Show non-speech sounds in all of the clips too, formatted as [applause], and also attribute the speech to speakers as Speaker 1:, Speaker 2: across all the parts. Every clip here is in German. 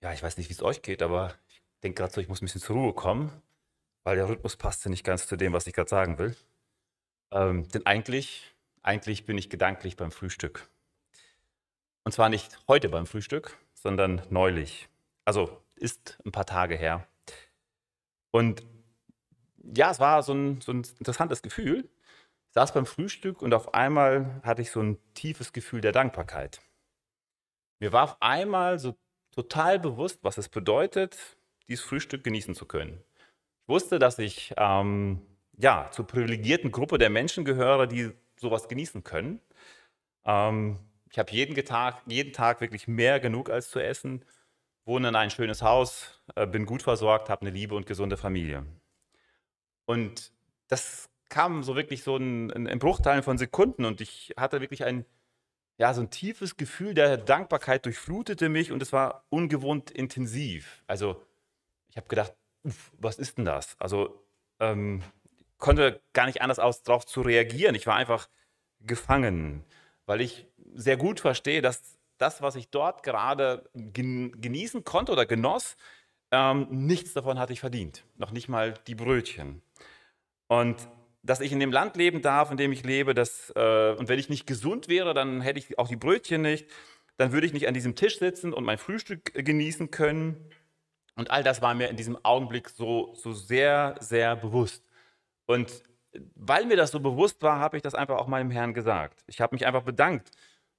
Speaker 1: Ja, ich weiß nicht, wie es euch geht, aber ich denke gerade so, ich muss ein bisschen zur Ruhe kommen, weil der Rhythmus passte nicht ganz zu dem, was ich gerade sagen will. Ähm, denn eigentlich, eigentlich bin ich gedanklich beim Frühstück. Und zwar nicht heute beim Frühstück, sondern neulich. Also ist ein paar Tage her. Und ja, es war so ein, so ein interessantes Gefühl. Ich saß beim Frühstück und auf einmal hatte ich so ein tiefes Gefühl der Dankbarkeit. Mir war auf einmal so total bewusst, was es bedeutet, dieses Frühstück genießen zu können. Ich wusste, dass ich ähm, ja, zur privilegierten Gruppe der Menschen gehöre, die sowas genießen können. Ähm, ich habe jeden Tag, jeden Tag wirklich mehr genug als zu essen, wohne in ein schönes Haus, äh, bin gut versorgt, habe eine liebe und gesunde Familie. Und das kam so wirklich so in, in, in Bruchteilen von Sekunden und ich hatte wirklich ein ja, so ein tiefes Gefühl der Dankbarkeit durchflutete mich und es war ungewohnt intensiv. Also ich habe gedacht, uff, was ist denn das? Also ähm, konnte gar nicht anders aus darauf zu reagieren. Ich war einfach gefangen, weil ich sehr gut verstehe, dass das, was ich dort gerade genießen konnte oder genoss, ähm, nichts davon hatte ich verdient. Noch nicht mal die Brötchen. Und dass ich in dem Land leben darf, in dem ich lebe, dass, äh, und wenn ich nicht gesund wäre, dann hätte ich auch die Brötchen nicht, dann würde ich nicht an diesem Tisch sitzen und mein Frühstück genießen können. Und all das war mir in diesem Augenblick so, so sehr, sehr bewusst. Und weil mir das so bewusst war, habe ich das einfach auch meinem Herrn gesagt. Ich habe mich einfach bedankt.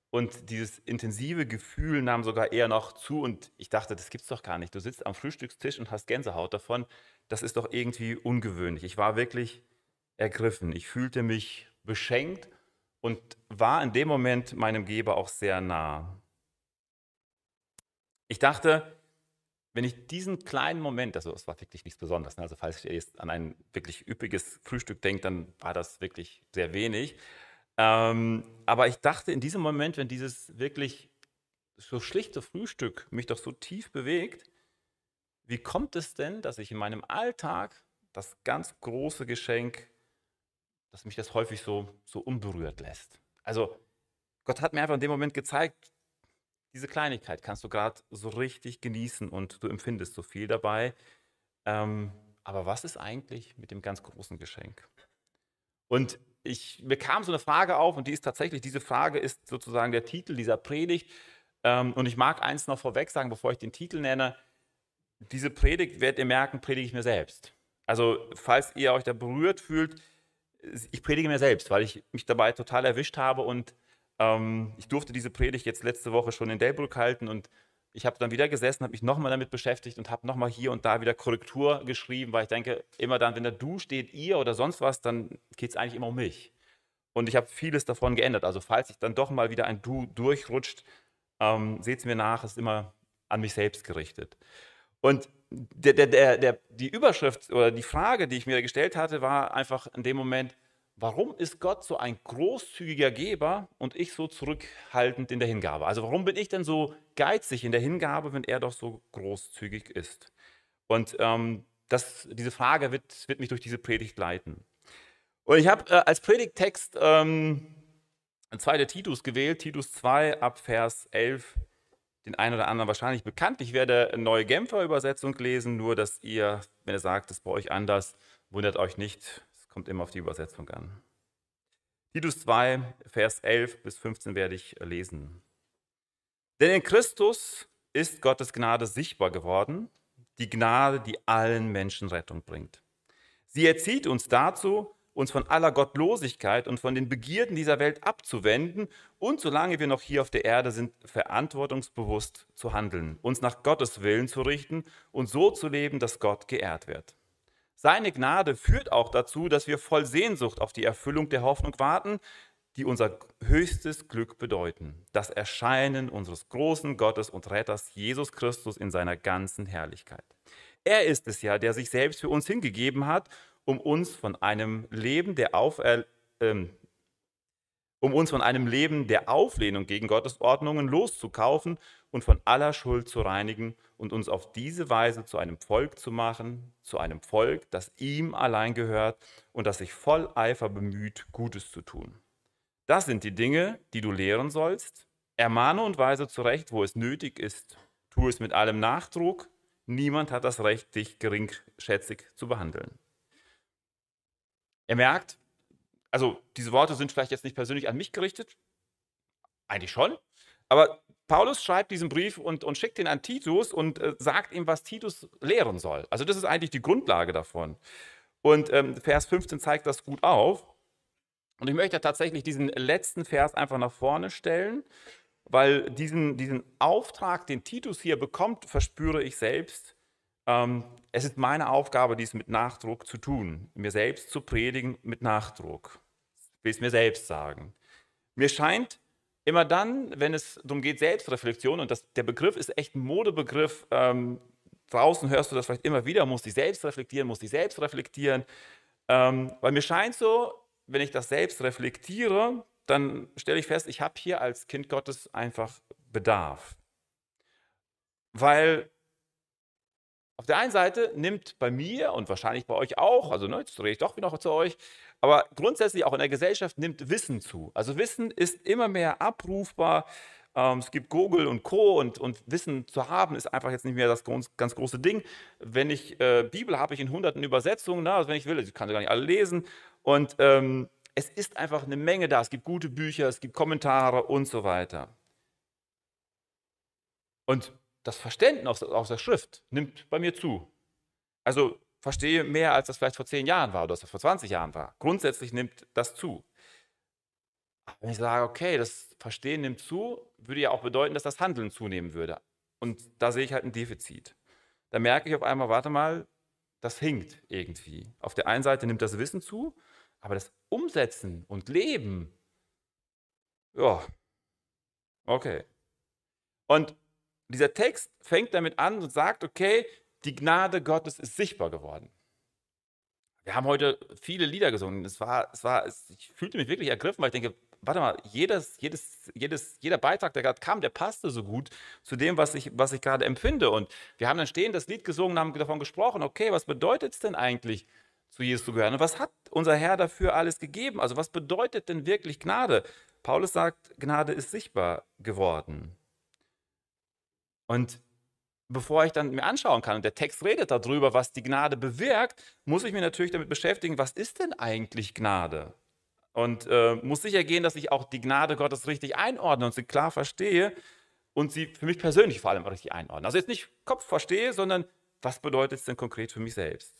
Speaker 1: Und dieses intensive Gefühl nahm sogar eher noch zu. Und ich dachte, das gibt's doch gar nicht. Du sitzt am Frühstückstisch und hast Gänsehaut davon. Das ist doch irgendwie ungewöhnlich. Ich war wirklich ergriffen. Ich fühlte mich beschenkt und war in dem Moment meinem Geber auch sehr nah. Ich dachte, wenn ich diesen kleinen Moment, also es war wirklich nichts Besonderes, ne? also falls ihr jetzt an ein wirklich üppiges Frühstück denkt, dann war das wirklich sehr wenig. Ähm, aber ich dachte in diesem Moment, wenn dieses wirklich so schlichte Frühstück mich doch so tief bewegt, wie kommt es denn, dass ich in meinem Alltag das ganz große Geschenk dass mich das häufig so, so unberührt lässt. Also Gott hat mir einfach in dem Moment gezeigt, diese Kleinigkeit kannst du gerade so richtig genießen und du empfindest so viel dabei. Ähm, aber was ist eigentlich mit dem ganz großen Geschenk? Und ich, mir kam so eine Frage auf und die ist tatsächlich, diese Frage ist sozusagen der Titel dieser Predigt. Ähm, und ich mag eins noch vorweg sagen, bevor ich den Titel nenne. Diese Predigt, werdet ihr merken, predige ich mir selbst. Also falls ihr euch da berührt fühlt, ich predige mir selbst, weil ich mich dabei total erwischt habe und ähm, ich durfte diese Predigt jetzt letzte Woche schon in Delbrück halten und ich habe dann wieder gesessen, habe mich nochmal damit beschäftigt und habe nochmal hier und da wieder Korrektur geschrieben, weil ich denke, immer dann, wenn da du steht, ihr oder sonst was, dann geht es eigentlich immer um mich. Und ich habe vieles davon geändert. Also falls ich dann doch mal wieder ein Du durchrutscht, ähm, seht es mir nach, es ist immer an mich selbst gerichtet. Und der, der, der, die Überschrift oder die Frage, die ich mir gestellt hatte, war einfach in dem Moment, warum ist Gott so ein großzügiger Geber und ich so zurückhaltend in der Hingabe? Also warum bin ich denn so geizig in der Hingabe, wenn er doch so großzügig ist? Und ähm, das, diese Frage wird, wird, mich durch diese Predigt leiten. Und ich habe äh, als Predigttext ähm, 2. Titus gewählt, Titus 2 ab Vers 11 den einen oder anderen wahrscheinlich bekannt. Ich werde eine neue Genfer Übersetzung lesen, nur dass ihr, wenn ihr sagt, das ist bei euch anders, wundert euch nicht. Es kommt immer auf die Übersetzung an. Titus 2, Vers 11 bis 15 werde ich lesen. Denn in Christus ist Gottes Gnade sichtbar geworden, die Gnade, die allen Menschen Rettung bringt. Sie erzieht uns dazu, uns von aller Gottlosigkeit und von den Begierden dieser Welt abzuwenden und solange wir noch hier auf der Erde sind, verantwortungsbewusst zu handeln, uns nach Gottes Willen zu richten und so zu leben, dass Gott geehrt wird. Seine Gnade führt auch dazu, dass wir voll Sehnsucht auf die Erfüllung der Hoffnung warten, die unser höchstes Glück bedeuten, das Erscheinen unseres großen Gottes und Retters Jesus Christus in seiner ganzen Herrlichkeit. Er ist es ja, der sich selbst für uns hingegeben hat um uns von einem Leben der Aufer ähm, um uns von einem Leben der Auflehnung gegen Gottes Ordnungen loszukaufen und von aller Schuld zu reinigen und uns auf diese Weise zu einem Volk zu machen, zu einem Volk, das ihm allein gehört und das sich voll Eifer bemüht, Gutes zu tun. Das sind die Dinge, die du lehren sollst. Ermahne und weise zurecht, wo es nötig ist Tu es mit allem Nachdruck. Niemand hat das Recht, dich geringschätzig zu behandeln. Er merkt, also diese Worte sind vielleicht jetzt nicht persönlich an mich gerichtet, eigentlich schon, aber Paulus schreibt diesen Brief und, und schickt ihn an Titus und äh, sagt ihm, was Titus lehren soll. Also das ist eigentlich die Grundlage davon. Und ähm, Vers 15 zeigt das gut auf. Und ich möchte tatsächlich diesen letzten Vers einfach nach vorne stellen, weil diesen, diesen Auftrag, den Titus hier bekommt, verspüre ich selbst. Ähm, es ist meine Aufgabe, dies mit Nachdruck zu tun, mir selbst zu predigen mit Nachdruck. Ich will es mir selbst sagen. Mir scheint, immer dann, wenn es darum geht, Selbstreflexion, und das, der Begriff ist echt ein Modebegriff, ähm, draußen hörst du das vielleicht immer wieder, muss dich selbst reflektieren, muss dich selbst reflektieren. Ähm, weil mir scheint so, wenn ich das selbst reflektiere, dann stelle ich fest, ich habe hier als Kind Gottes einfach Bedarf. Weil auf der einen Seite nimmt bei mir und wahrscheinlich bei euch auch, also ne, jetzt drehe ich doch wieder zu euch, aber grundsätzlich auch in der Gesellschaft nimmt Wissen zu. Also Wissen ist immer mehr abrufbar. Ähm, es gibt Google und Co. Und, und, Wissen zu haben ist einfach jetzt nicht mehr das ganz, ganz große Ding. Wenn ich äh, Bibel habe ich in hunderten Übersetzungen, ne? also wenn ich will, ich kann sie gar nicht alle lesen. Und ähm, es ist einfach eine Menge da. Es gibt gute Bücher, es gibt Kommentare und so weiter. Und das Verständnis aus der Schrift nimmt bei mir zu. Also verstehe mehr, als das vielleicht vor zehn Jahren war oder das vor 20 Jahren war. Grundsätzlich nimmt das zu. wenn ich sage, okay, das Verstehen nimmt zu, würde ja auch bedeuten, dass das Handeln zunehmen würde. Und da sehe ich halt ein Defizit. Da merke ich auf einmal, warte mal, das hinkt irgendwie. Auf der einen Seite nimmt das Wissen zu, aber das Umsetzen und Leben, ja, okay. Und dieser Text fängt damit an und sagt, okay, die Gnade Gottes ist sichtbar geworden. Wir haben heute viele Lieder gesungen. Es war, es war, ich fühlte mich wirklich ergriffen, weil ich denke, warte mal, jedes, jedes, jedes, jeder Beitrag, der gerade kam, der passte so gut zu dem, was ich, was ich gerade empfinde. Und wir haben dann stehend das Lied gesungen, haben davon gesprochen, okay, was bedeutet es denn eigentlich, zu Jesus zu gehören? Und was hat unser Herr dafür alles gegeben? Also was bedeutet denn wirklich Gnade? Paulus sagt, Gnade ist sichtbar geworden. Und bevor ich dann mir anschauen kann, und der Text redet darüber, was die Gnade bewirkt, muss ich mich natürlich damit beschäftigen, was ist denn eigentlich Gnade? Und äh, muss sicher gehen, dass ich auch die Gnade Gottes richtig einordne und sie klar verstehe und sie für mich persönlich vor allem auch richtig einordne. Also jetzt nicht Kopf verstehe, sondern was bedeutet es denn konkret für mich selbst?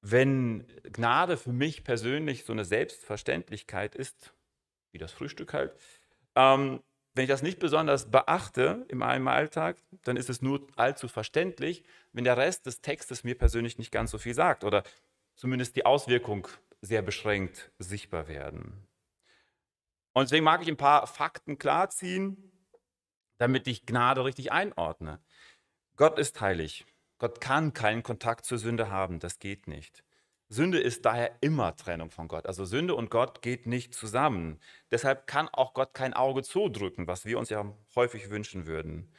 Speaker 1: Wenn Gnade für mich persönlich so eine Selbstverständlichkeit ist, wie das Frühstück halt, ähm, wenn ich das nicht besonders beachte in meinem Alltag, dann ist es nur allzu verständlich, wenn der Rest des Textes mir persönlich nicht ganz so viel sagt oder zumindest die Auswirkung sehr beschränkt sichtbar werden. Und deswegen mag ich ein paar Fakten klarziehen, damit ich Gnade richtig einordne. Gott ist heilig. Gott kann keinen Kontakt zur Sünde haben. Das geht nicht. Sünde ist daher immer Trennung von Gott. Also Sünde und Gott geht nicht zusammen. Deshalb kann auch Gott kein Auge zudrücken, was wir uns ja häufig wünschen würden.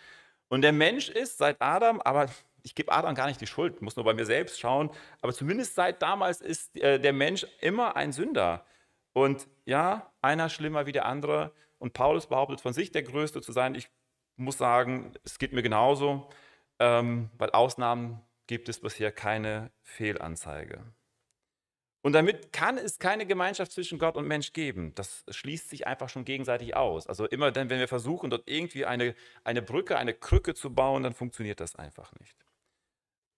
Speaker 1: Und der Mensch ist seit Adam, aber ich gebe Adam gar nicht die Schuld, muss nur bei mir selbst schauen, aber zumindest seit damals ist äh, der Mensch immer ein Sünder. Und ja, einer schlimmer wie der andere. Und Paulus behauptet von sich der Größte zu sein. Ich muss sagen, es geht mir genauso, ähm, weil Ausnahmen gibt es bisher keine Fehlanzeige. Und damit kann es keine Gemeinschaft zwischen Gott und Mensch geben. Das schließt sich einfach schon gegenseitig aus. Also immer dann, wenn wir versuchen, dort irgendwie eine, eine Brücke, eine Krücke zu bauen, dann funktioniert das einfach nicht.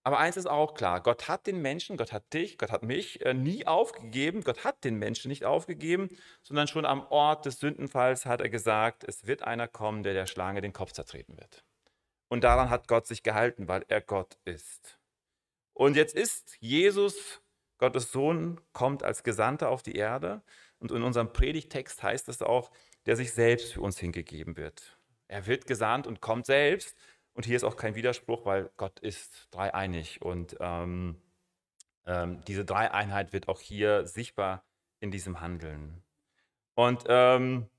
Speaker 1: Aber eins ist auch klar, Gott hat den Menschen, Gott hat dich, Gott hat mich äh, nie aufgegeben. Gott hat den Menschen nicht aufgegeben, sondern schon am Ort des Sündenfalls hat er gesagt, es wird einer kommen, der der Schlange den Kopf zertreten wird. Und daran hat Gott sich gehalten, weil er Gott ist. Und jetzt ist Jesus Gottes Sohn kommt als Gesandter auf die Erde und in unserem Predigtext heißt es auch, der sich selbst für uns hingegeben wird. Er wird gesandt und kommt selbst. Und hier ist auch kein Widerspruch, weil Gott ist dreieinig. Und ähm, ähm, diese Dreieinheit wird auch hier sichtbar in diesem Handeln. Und ähm,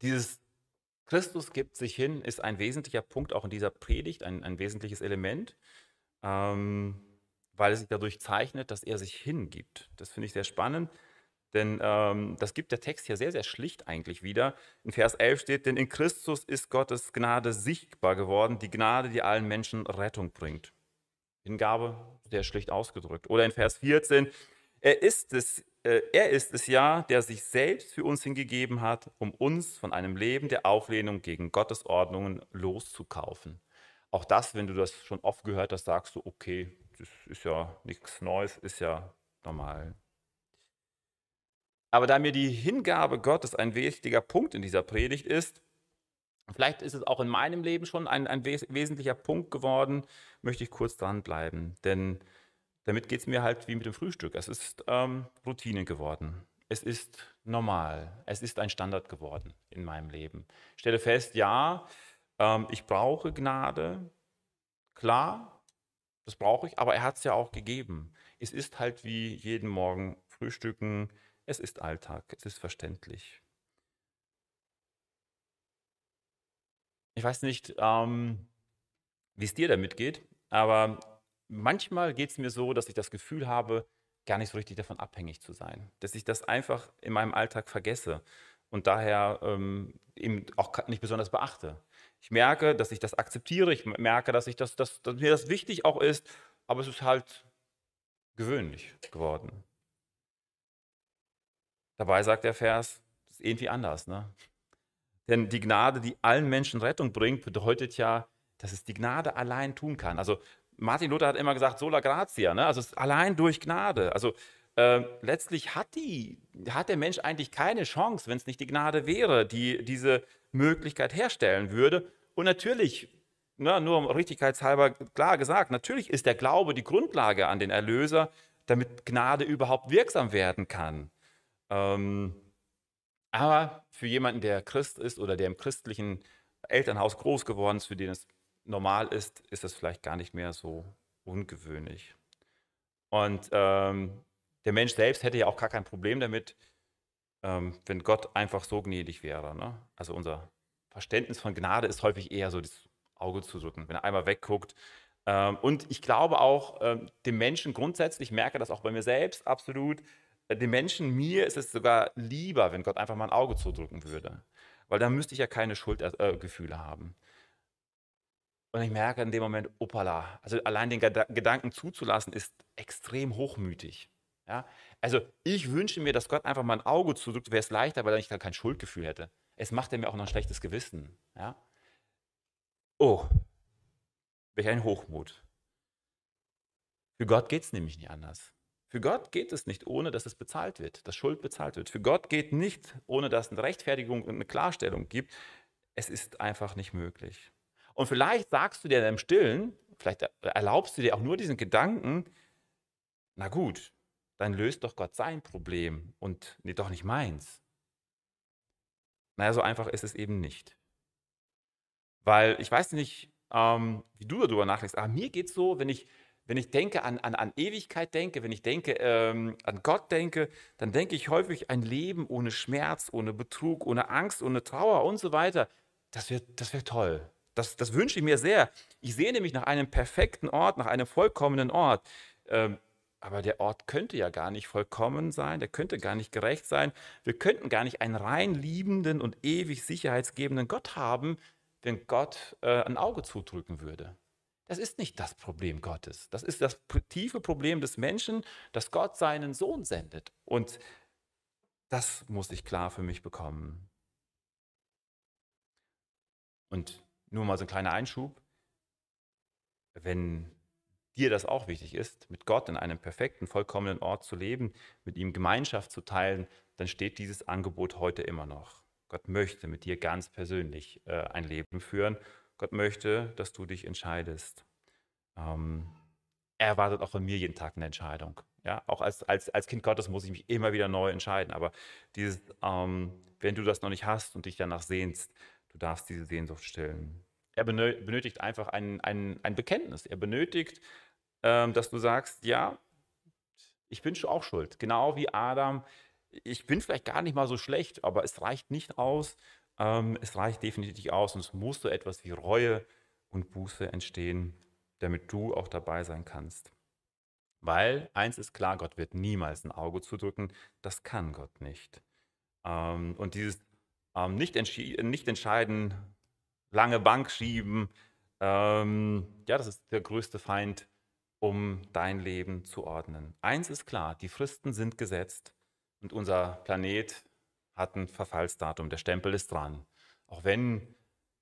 Speaker 1: dieses Christus gibt sich hin, ist ein wesentlicher Punkt auch in dieser Predigt, ein, ein wesentliches Element. Ähm, weil es sich dadurch zeichnet, dass er sich hingibt. Das finde ich sehr spannend. Denn ähm, das gibt der Text hier sehr, sehr schlicht eigentlich wieder. In Vers 11 steht, denn in Christus ist Gottes Gnade sichtbar geworden, die Gnade, die allen Menschen Rettung bringt. Hingabe, sehr schlicht ausgedrückt. Oder in Vers 14, er ist es, äh, er ist es ja, der sich selbst für uns hingegeben hat, um uns von einem Leben der Auflehnung gegen Gottes Ordnungen loszukaufen. Auch das, wenn du das schon oft gehört hast, sagst du, okay, das ist ja nichts Neues, ist ja normal. Aber da mir die Hingabe Gottes ein wichtiger Punkt in dieser Predigt ist, vielleicht ist es auch in meinem Leben schon ein, ein wes wesentlicher Punkt geworden, möchte ich kurz dranbleiben. Denn damit geht es mir halt wie mit dem Frühstück. Es ist ähm, Routine geworden. Es ist normal. Es ist ein Standard geworden in meinem Leben. Ich stelle fest, ja, ähm, ich brauche Gnade. Klar, das brauche ich, aber er hat es ja auch gegeben. Es ist halt wie jeden Morgen Frühstücken. Es ist Alltag. Es ist verständlich. Ich weiß nicht, ähm, wie es dir damit geht, aber manchmal geht es mir so, dass ich das Gefühl habe, gar nicht so richtig davon abhängig zu sein. Dass ich das einfach in meinem Alltag vergesse und daher ähm, eben auch nicht besonders beachte. Ich merke, dass ich das akzeptiere, ich merke, dass, ich das, dass, dass mir das wichtig auch ist, aber es ist halt gewöhnlich geworden. Dabei sagt der Vers, das ist irgendwie anders. Ne? Denn die Gnade, die allen Menschen Rettung bringt, bedeutet ja, dass es die Gnade allein tun kann. Also Martin Luther hat immer gesagt, sola gratia, ne? also allein durch Gnade. Also äh, letztlich hat, die, hat der Mensch eigentlich keine Chance, wenn es nicht die Gnade wäre, die diese Möglichkeit herstellen würde. Und natürlich, ne, nur um richtigkeitshalber klar gesagt, natürlich ist der Glaube die Grundlage an den Erlöser, damit Gnade überhaupt wirksam werden kann. Ähm, aber für jemanden, der Christ ist oder der im christlichen Elternhaus groß geworden ist, für den es normal ist, ist das vielleicht gar nicht mehr so ungewöhnlich. Und ähm, der Mensch selbst hätte ja auch gar kein Problem damit, ähm, wenn Gott einfach so gnädig wäre. Ne? Also unser Verständnis von Gnade ist häufig eher so das Auge zu drücken, wenn er einmal wegguckt. Ähm, und ich glaube auch, ähm, dem Menschen grundsätzlich, ich merke das auch bei mir selbst absolut, äh, dem Menschen, mir ist es sogar lieber, wenn Gott einfach mal ein Auge zudrücken würde. Weil dann müsste ich ja keine Schuldgefühle äh, haben. Und ich merke in dem Moment, opala, also allein den Gedanken zuzulassen, ist extrem hochmütig. Ja? Also ich wünsche mir, dass Gott einfach mal ein Auge zudrückt, wäre es leichter, weil ich dann kein Schuldgefühl hätte. Es macht er mir auch noch ein schlechtes Gewissen. Ja? Oh, welch ein Hochmut. Für Gott geht es nämlich nicht anders. Für Gott geht es nicht, ohne dass es bezahlt wird, dass Schuld bezahlt wird. Für Gott geht nicht, ohne dass es eine Rechtfertigung und eine Klarstellung gibt. Es ist einfach nicht möglich. Und vielleicht sagst du dir im Stillen, vielleicht erlaubst du dir auch nur diesen Gedanken, na gut, dann löst doch Gott sein Problem und nee, doch nicht meins. Naja, so einfach ist es eben nicht. Weil ich weiß nicht, ähm, wie du darüber nachdenkst, aber mir geht es so, wenn ich, wenn ich denke an, an, an Ewigkeit denke, wenn ich denke ähm, an Gott denke, dann denke ich häufig ein Leben ohne Schmerz, ohne Betrug, ohne Angst, ohne Trauer und so weiter. Das wäre das wär toll. Das, das wünsche ich mir sehr. Ich sehne mich nach einem perfekten Ort, nach einem vollkommenen Ort. Ähm, aber der Ort könnte ja gar nicht vollkommen sein, der könnte gar nicht gerecht sein. Wir könnten gar nicht einen rein liebenden und ewig sicherheitsgebenden Gott haben, wenn Gott äh, ein Auge zudrücken würde. Das ist nicht das Problem Gottes. Das ist das tiefe Problem des Menschen, dass Gott seinen Sohn sendet. Und das muss ich klar für mich bekommen. Und nur mal so ein kleiner Einschub. Wenn dir das auch wichtig ist, mit Gott in einem perfekten, vollkommenen Ort zu leben, mit ihm Gemeinschaft zu teilen, dann steht dieses Angebot heute immer noch. Gott möchte mit dir ganz persönlich äh, ein Leben führen. Gott möchte, dass du dich entscheidest. Ähm, er erwartet auch von mir jeden Tag eine Entscheidung. Ja, auch als, als, als Kind Gottes muss ich mich immer wieder neu entscheiden. Aber dieses, ähm, wenn du das noch nicht hast und dich danach sehnst, Du darfst diese Sehnsucht stillen. Er benötigt einfach ein, ein, ein Bekenntnis. Er benötigt, dass du sagst, ja, ich bin auch schuld. Genau wie Adam. Ich bin vielleicht gar nicht mal so schlecht, aber es reicht nicht aus. Ähm, es reicht definitiv aus und es muss so etwas wie Reue und Buße entstehen, damit du auch dabei sein kannst. Weil eins ist klar, Gott wird niemals ein Auge zudrücken. Das kann Gott nicht. Ähm, und dieses ähm, nicht, nicht entscheiden, lange Bank schieben, ähm, ja, das ist der größte Feind, um dein Leben zu ordnen. Eins ist klar, die Fristen sind gesetzt und unser Planet hat ein Verfallsdatum. Der Stempel ist dran. Auch wenn,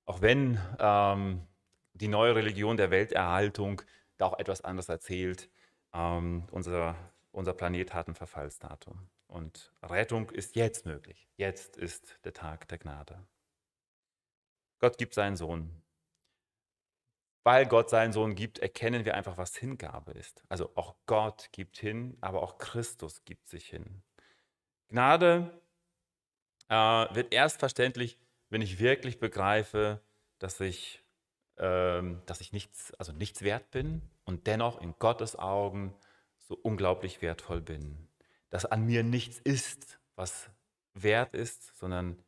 Speaker 1: auch wenn ähm, die neue Religion der Welterhaltung da auch etwas anderes erzählt, ähm, unser, unser Planet hat ein Verfallsdatum. Und Rettung ist jetzt möglich. Jetzt ist der Tag der Gnade. Gott gibt seinen Sohn. Weil Gott seinen Sohn gibt, erkennen wir einfach, was Hingabe ist. Also auch Gott gibt hin, aber auch Christus gibt sich hin. Gnade äh, wird erst verständlich, wenn ich wirklich begreife, dass ich, ähm, dass ich nichts, also nichts wert bin und dennoch in Gottes Augen so unglaublich wertvoll bin. Dass an mir nichts ist, was wert ist, sondern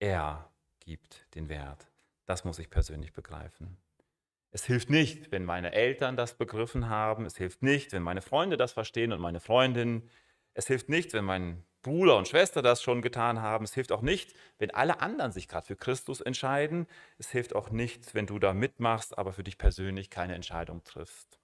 Speaker 1: er gibt den Wert. Das muss ich persönlich begreifen. Es hilft nicht, wenn meine Eltern das begriffen haben. Es hilft nicht, wenn meine Freunde das verstehen und meine Freundinnen. Es hilft nicht, wenn mein Bruder und Schwester das schon getan haben. Es hilft auch nicht, wenn alle anderen sich gerade für Christus entscheiden. Es hilft auch nicht, wenn du da mitmachst, aber für dich persönlich keine Entscheidung triffst.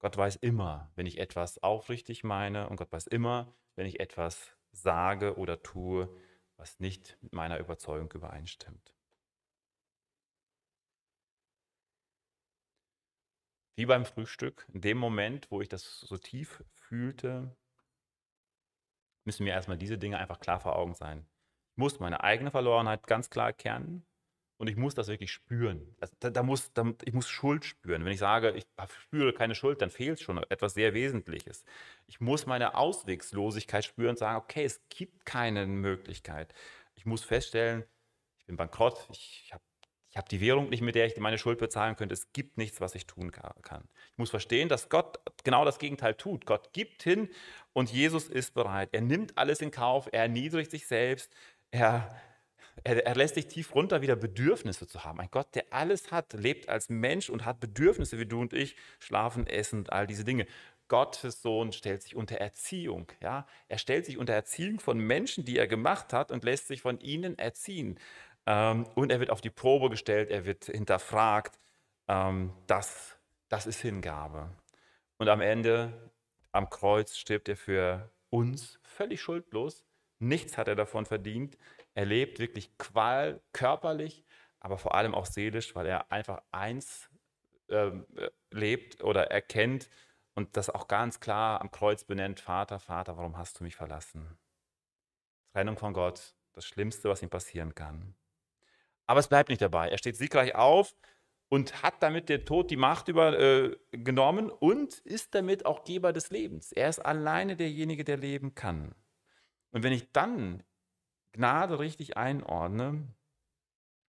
Speaker 1: Gott weiß immer, wenn ich etwas aufrichtig meine und Gott weiß immer, wenn ich etwas sage oder tue, was nicht mit meiner Überzeugung übereinstimmt. Wie beim Frühstück, in dem Moment, wo ich das so tief fühlte, müssen mir erstmal diese Dinge einfach klar vor Augen sein. Ich muss meine eigene Verlorenheit ganz klar erkennen und ich muss das wirklich spüren. Also da, da, muss, da, ich muss Schuld spüren. Wenn ich sage, ich spüre keine Schuld, dann fehlt schon etwas sehr Wesentliches. Ich muss meine Auswegslosigkeit spüren und sagen, okay, es gibt keine Möglichkeit. Ich muss feststellen, ich bin bankrott, ich habe ich habe die Währung nicht, mit der ich meine Schuld bezahlen könnte. Es gibt nichts, was ich tun kann. Ich muss verstehen, dass Gott genau das Gegenteil tut. Gott gibt hin und Jesus ist bereit. Er nimmt alles in Kauf, er erniedrigt sich selbst, er, er, er lässt sich tief runter, wieder Bedürfnisse zu haben. Ein Gott, der alles hat, lebt als Mensch und hat Bedürfnisse wie du und ich, schlafen, essen, all diese Dinge. Gottes Sohn stellt sich unter Erziehung. Ja? Er stellt sich unter Erziehung von Menschen, die er gemacht hat und lässt sich von ihnen erziehen. Ähm, und er wird auf die Probe gestellt, er wird hinterfragt. Ähm, das, das ist Hingabe. Und am Ende, am Kreuz, stirbt er für uns völlig schuldlos. Nichts hat er davon verdient. Er lebt wirklich Qual körperlich, aber vor allem auch seelisch, weil er einfach eins ähm, äh, lebt oder erkennt und das auch ganz klar am Kreuz benennt: Vater, Vater, warum hast du mich verlassen? Trennung von Gott, das Schlimmste, was ihm passieren kann. Aber es bleibt nicht dabei. Er steht siegreich auf und hat damit der Tod die Macht übergenommen äh, und ist damit auch Geber des Lebens. Er ist alleine derjenige, der leben kann. Und wenn ich dann Gnade richtig einordne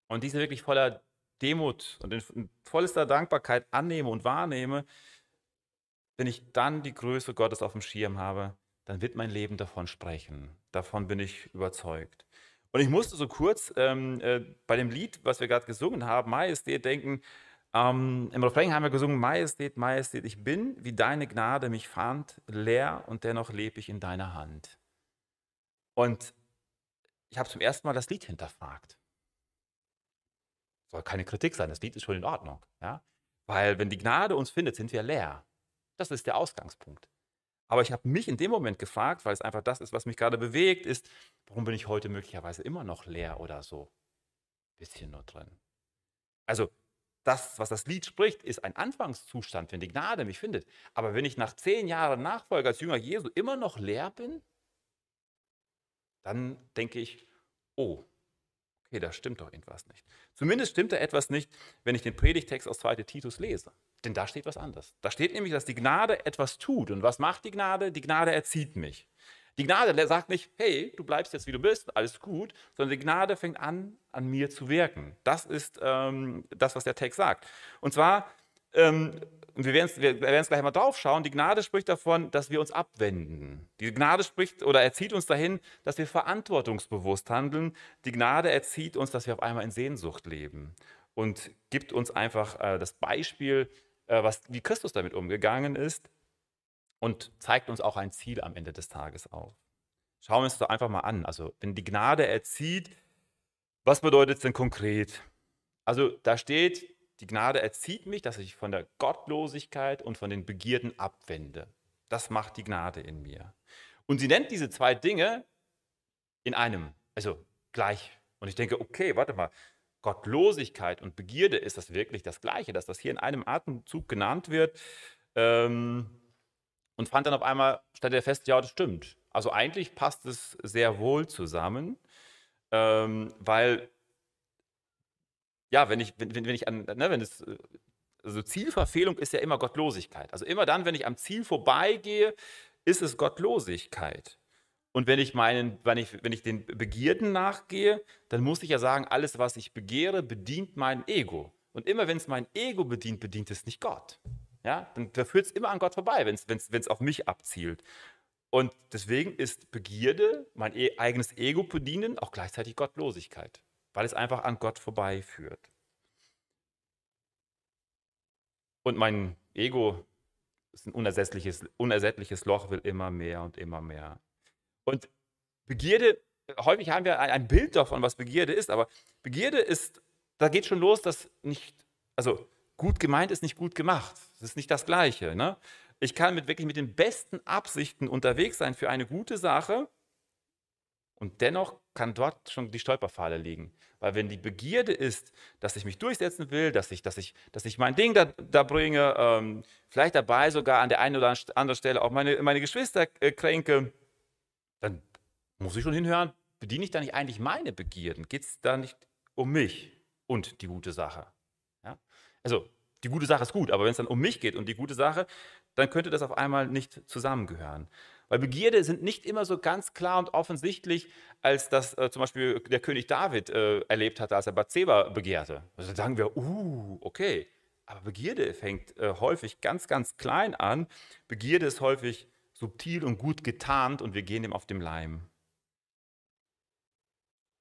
Speaker 1: und diese wirklich voller Demut und in vollster Dankbarkeit annehme und wahrnehme, wenn ich dann die Größe Gottes auf dem Schirm habe, dann wird mein Leben davon sprechen. Davon bin ich überzeugt. Und ich musste so kurz ähm, äh, bei dem Lied, was wir gerade gesungen haben, Majestät, denken. Ähm, Im Refrain haben wir gesungen, Majestät, Majestät, ich bin, wie deine Gnade mich fand, leer und dennoch lebe ich in deiner Hand. Und ich habe zum ersten Mal das Lied hinterfragt. Soll keine Kritik sein, das Lied ist schon in Ordnung. Ja? Weil wenn die Gnade uns findet, sind wir leer. Das ist der Ausgangspunkt. Aber ich habe mich in dem Moment gefragt, weil es einfach das ist, was mich gerade bewegt, ist, warum bin ich heute möglicherweise immer noch leer oder so? Bisschen nur drin. Also das, was das Lied spricht, ist ein Anfangszustand, wenn die Gnade mich findet. Aber wenn ich nach zehn Jahren Nachfolger als Jünger Jesu immer noch leer bin, dann denke ich, oh, okay, da stimmt doch irgendwas nicht. Zumindest stimmt da etwas nicht, wenn ich den Predigtext aus 2. Titus lese. Denn da steht was anderes. Da steht nämlich, dass die Gnade etwas tut. Und was macht die Gnade? Die Gnade erzieht mich. Die Gnade sagt nicht, hey, du bleibst jetzt wie du bist, alles gut, sondern die Gnade fängt an, an mir zu wirken. Das ist ähm, das, was der Text sagt. Und zwar, ähm, wir werden es gleich mal drauf schauen, die Gnade spricht davon, dass wir uns abwenden. Die Gnade spricht oder erzieht uns dahin, dass wir verantwortungsbewusst handeln. Die Gnade erzieht uns, dass wir auf einmal in Sehnsucht leben und gibt uns einfach äh, das Beispiel, äh, was, wie Christus damit umgegangen ist und zeigt uns auch ein Ziel am Ende des Tages auf. Schauen wir uns das einfach mal an. Also, wenn die Gnade erzieht, was bedeutet es denn konkret? Also, da steht, die Gnade erzieht mich, dass ich von der Gottlosigkeit und von den Begierden abwende. Das macht die Gnade in mir. Und sie nennt diese zwei Dinge in einem, also gleich. Und ich denke, okay, warte mal, Gottlosigkeit und Begierde, ist das wirklich das Gleiche, dass das hier in einem Atemzug genannt wird? Ähm, und fand dann auf einmal, stellte er fest, ja, das stimmt. Also eigentlich passt es sehr wohl zusammen, ähm, weil, ja, wenn ich, wenn, wenn ich an, ne, wenn es, also Zielverfehlung ist ja immer Gottlosigkeit. Also immer dann, wenn ich am Ziel vorbeigehe, ist es Gottlosigkeit. Und wenn ich, meinen, wenn, ich, wenn ich den Begierden nachgehe, dann muss ich ja sagen, alles, was ich begehre, bedient mein Ego. Und immer wenn es mein Ego bedient, bedient es nicht Gott. Ja, dann führt es immer an Gott vorbei, wenn es auf mich abzielt. Und deswegen ist Begierde, mein e eigenes Ego bedienen, auch gleichzeitig Gottlosigkeit, weil es einfach an Gott vorbeiführt. Und mein Ego ist ein unersättliches, unersättliches Loch, will immer mehr und immer mehr. Und Begierde, häufig haben wir ein Bild davon, was Begierde ist, aber Begierde ist, da geht schon los, dass nicht, also gut gemeint ist nicht gut gemacht. Das ist nicht das Gleiche. Ne? Ich kann mit wirklich mit den besten Absichten unterwegs sein für eine gute Sache und dennoch kann dort schon die Stolperfalle liegen. Weil wenn die Begierde ist, dass ich mich durchsetzen will, dass ich, dass ich, dass ich mein Ding da, da bringe, ähm, vielleicht dabei sogar an der einen oder anderen Stelle auch meine, meine Geschwister äh, kränke, dann muss ich schon hinhören, bediene ich da nicht eigentlich meine Begierden? Geht es da nicht um mich und die gute Sache? Ja? Also die gute Sache ist gut, aber wenn es dann um mich geht und die gute Sache, dann könnte das auf einmal nicht zusammengehören. Weil Begierde sind nicht immer so ganz klar und offensichtlich, als das äh, zum Beispiel der König David äh, erlebt hatte, als er Bathseba begehrte. Also sagen wir, uh, okay. Aber Begierde fängt äh, häufig ganz, ganz klein an. Begierde ist häufig subtil und gut getarnt und wir gehen ihm auf dem Leim.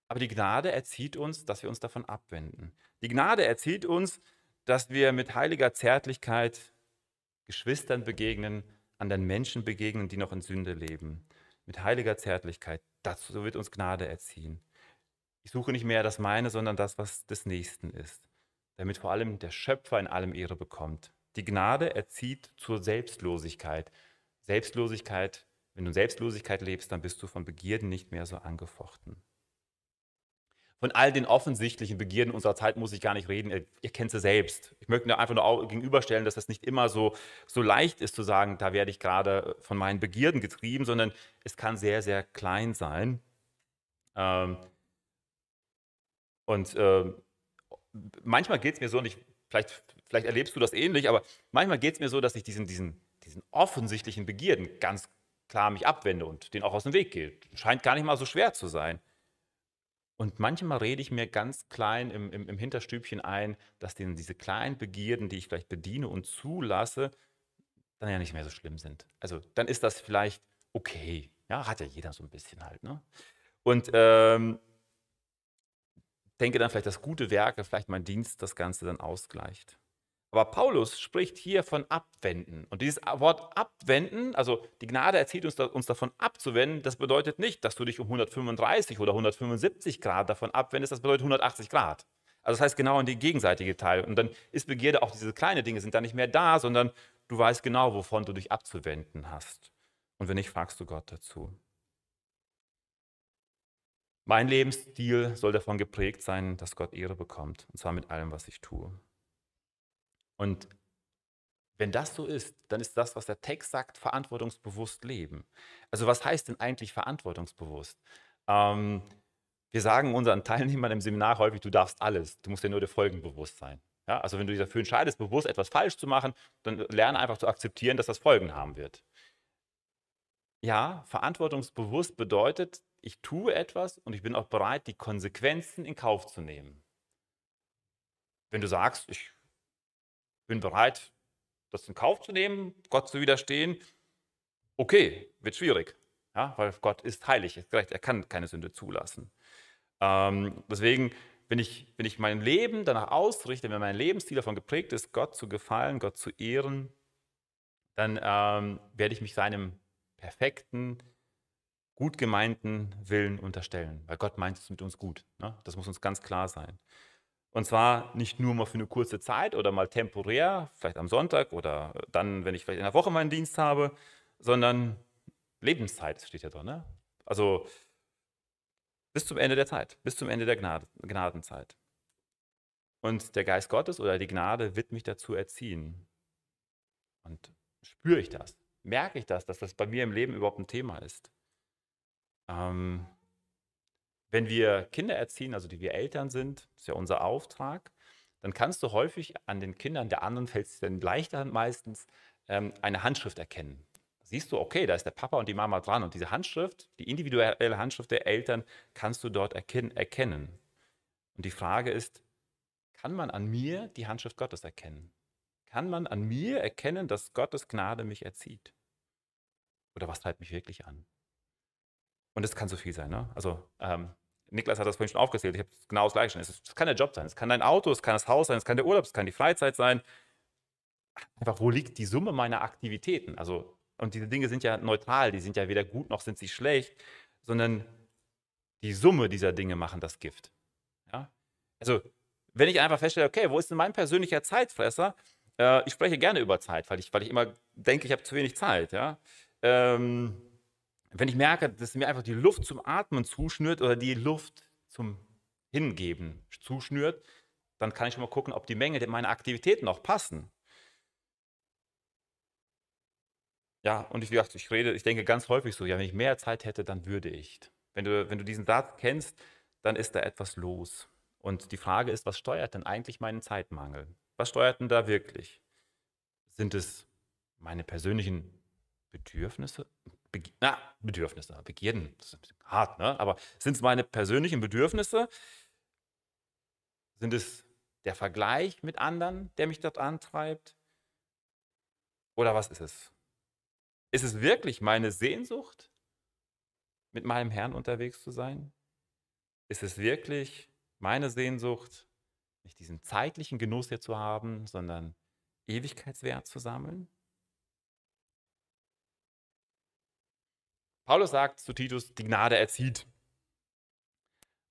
Speaker 1: Aber die Gnade erzieht uns, dass wir uns davon abwenden. Die Gnade erzieht uns, dass wir mit heiliger Zärtlichkeit Geschwistern begegnen, anderen Menschen begegnen, die noch in Sünde leben. Mit heiliger Zärtlichkeit. Dazu wird uns Gnade erziehen. Ich suche nicht mehr das meine, sondern das, was des Nächsten ist, damit vor allem der Schöpfer in allem Ehre bekommt. Die Gnade erzieht zur Selbstlosigkeit. Selbstlosigkeit, wenn du in Selbstlosigkeit lebst, dann bist du von Begierden nicht mehr so angefochten. Von all den offensichtlichen Begierden unserer Zeit muss ich gar nicht reden. Ihr, ihr kennt sie selbst. Ich möchte nur einfach nur gegenüberstellen, dass das nicht immer so, so leicht ist zu sagen, da werde ich gerade von meinen Begierden getrieben, sondern es kann sehr, sehr klein sein. Ähm, und äh, manchmal geht es mir so, und ich, vielleicht, vielleicht erlebst du das ähnlich, aber manchmal geht es mir so, dass ich diesen, diesen, diesen offensichtlichen Begierden ganz klar mich abwende und den auch aus dem Weg gehe. Scheint gar nicht mal so schwer zu sein. Und manchmal rede ich mir ganz klein im, im, im Hinterstübchen ein, dass denen diese kleinen Begierden, die ich vielleicht bediene und zulasse, dann ja nicht mehr so schlimm sind. Also dann ist das vielleicht okay. Ja, hat ja jeder so ein bisschen halt. Ne? Und ähm, denke dann vielleicht, dass gute Werke, vielleicht mein Dienst das Ganze dann ausgleicht. Aber Paulus spricht hier von abwenden. Und dieses Wort abwenden, also die Gnade erzieht uns, uns davon abzuwenden, das bedeutet nicht, dass du dich um 135 oder 175 Grad davon abwendest, das bedeutet 180 Grad. Also das heißt genau in die gegenseitige Teil. Und dann ist Begierde, auch diese kleinen Dinge sind da nicht mehr da, sondern du weißt genau, wovon du dich abzuwenden hast. Und wenn nicht, fragst du Gott dazu. Mein Lebensstil soll davon geprägt sein, dass Gott Ehre bekommt. Und zwar mit allem, was ich tue. Und wenn das so ist, dann ist das, was der Text sagt, verantwortungsbewusst leben. Also was heißt denn eigentlich verantwortungsbewusst? Ähm, wir sagen unseren Teilnehmern im Seminar häufig, du darfst alles, du musst dir nur der Folgen bewusst sein. Ja, also wenn du dich dafür entscheidest, bewusst etwas falsch zu machen, dann lerne einfach zu akzeptieren, dass das Folgen haben wird. Ja, verantwortungsbewusst bedeutet, ich tue etwas und ich bin auch bereit, die Konsequenzen in Kauf zu nehmen. Wenn du sagst, ich bin bereit, das in Kauf zu nehmen, Gott zu widerstehen. Okay, wird schwierig, ja, weil Gott ist heilig, ist gerecht, er kann keine Sünde zulassen. Ähm, deswegen, wenn ich, wenn ich mein Leben danach ausrichte, wenn mein Lebensstil davon geprägt ist, Gott zu gefallen, Gott zu ehren, dann ähm, werde ich mich seinem perfekten, gut gemeinten Willen unterstellen. Weil Gott meint es mit uns gut. Ne? Das muss uns ganz klar sein. Und zwar nicht nur mal für eine kurze Zeit oder mal temporär, vielleicht am Sonntag oder dann, wenn ich vielleicht in der Woche meinen Dienst habe, sondern Lebenszeit steht ja drin. Ne? Also bis zum Ende der Zeit, bis zum Ende der Gnade, Gnadenzeit. Und der Geist Gottes oder die Gnade wird mich dazu erziehen. Und spüre ich das? Merke ich das, dass das bei mir im Leben überhaupt ein Thema ist? Ähm, wenn wir Kinder erziehen, also die wir Eltern sind, ist ja unser Auftrag, dann kannst du häufig an den Kindern der anderen, fällt es dann leichter meistens, ähm, eine Handschrift erkennen. Siehst du, okay, da ist der Papa und die Mama dran und diese Handschrift, die individuelle Handschrift der Eltern, kannst du dort erkennen. Und die Frage ist, kann man an mir die Handschrift Gottes erkennen? Kann man an mir erkennen, dass Gottes Gnade mich erzieht? Oder was treibt mich wirklich an? Und es kann so viel sein. Ne? Also ähm, Niklas hat das vorhin schon aufgezählt. Ich habe genau das Gleiche. Es kann der Job sein, es kann dein Auto, es kann das Haus sein, es kann der Urlaub, es kann die Freizeit sein. Einfach, wo liegt die Summe meiner Aktivitäten? Also, und diese Dinge sind ja neutral, die sind ja weder gut noch sind sie schlecht, sondern die Summe dieser Dinge machen das Gift. Ja? Also, wenn ich einfach feststelle, okay, wo ist denn mein persönlicher Zeitfresser? Äh, ich spreche gerne über Zeit, weil ich, weil ich immer denke, ich habe zu wenig Zeit. Ja? Ähm, wenn ich merke, dass mir einfach die Luft zum Atmen zuschnürt oder die Luft zum Hingeben zuschnürt, dann kann ich schon mal gucken, ob die Menge meiner Aktivitäten auch passen. Ja, und ich, ich rede, ich denke ganz häufig so, ja, wenn ich mehr Zeit hätte, dann würde ich. Wenn du, wenn du diesen Satz kennst, dann ist da etwas los. Und die Frage ist, was steuert denn eigentlich meinen Zeitmangel? Was steuert denn da wirklich? Sind es meine persönlichen Bedürfnisse? Beg na, Bedürfnisse, Begierden, das ist hart, ne? aber sind es meine persönlichen Bedürfnisse? Sind es der Vergleich mit anderen, der mich dort antreibt? Oder was ist es? Ist es wirklich meine Sehnsucht, mit meinem Herrn unterwegs zu sein? Ist es wirklich meine Sehnsucht, nicht diesen zeitlichen Genuss hier zu haben, sondern Ewigkeitswert zu sammeln? Paulus sagt zu Titus, die Gnade erzieht.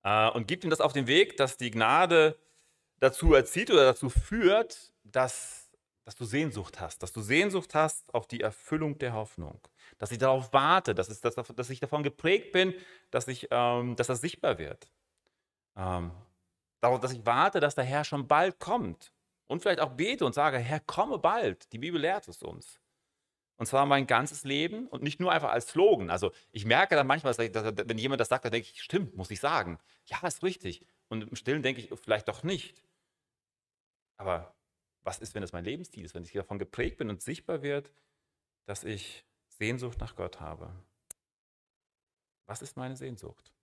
Speaker 1: Äh, und gibt ihm das auf den Weg, dass die Gnade dazu erzieht oder dazu führt, dass, dass du Sehnsucht hast, dass du Sehnsucht hast auf die Erfüllung der Hoffnung, dass ich darauf warte, dass, es, dass, dass ich davon geprägt bin, dass, ich, ähm, dass das sichtbar wird. Ähm, darauf, dass ich warte, dass der Herr schon bald kommt und vielleicht auch bete und sage, Herr, komme bald. Die Bibel lehrt es uns. Und zwar mein ganzes Leben und nicht nur einfach als Slogan. Also ich merke dann manchmal, dass, wenn jemand das sagt, dann denke ich, stimmt, muss ich sagen. Ja, ist richtig. Und im Stillen denke ich, vielleicht doch nicht. Aber was ist, wenn es mein Lebensstil ist, wenn ich davon geprägt bin und sichtbar wird, dass ich Sehnsucht nach Gott habe? Was ist meine Sehnsucht?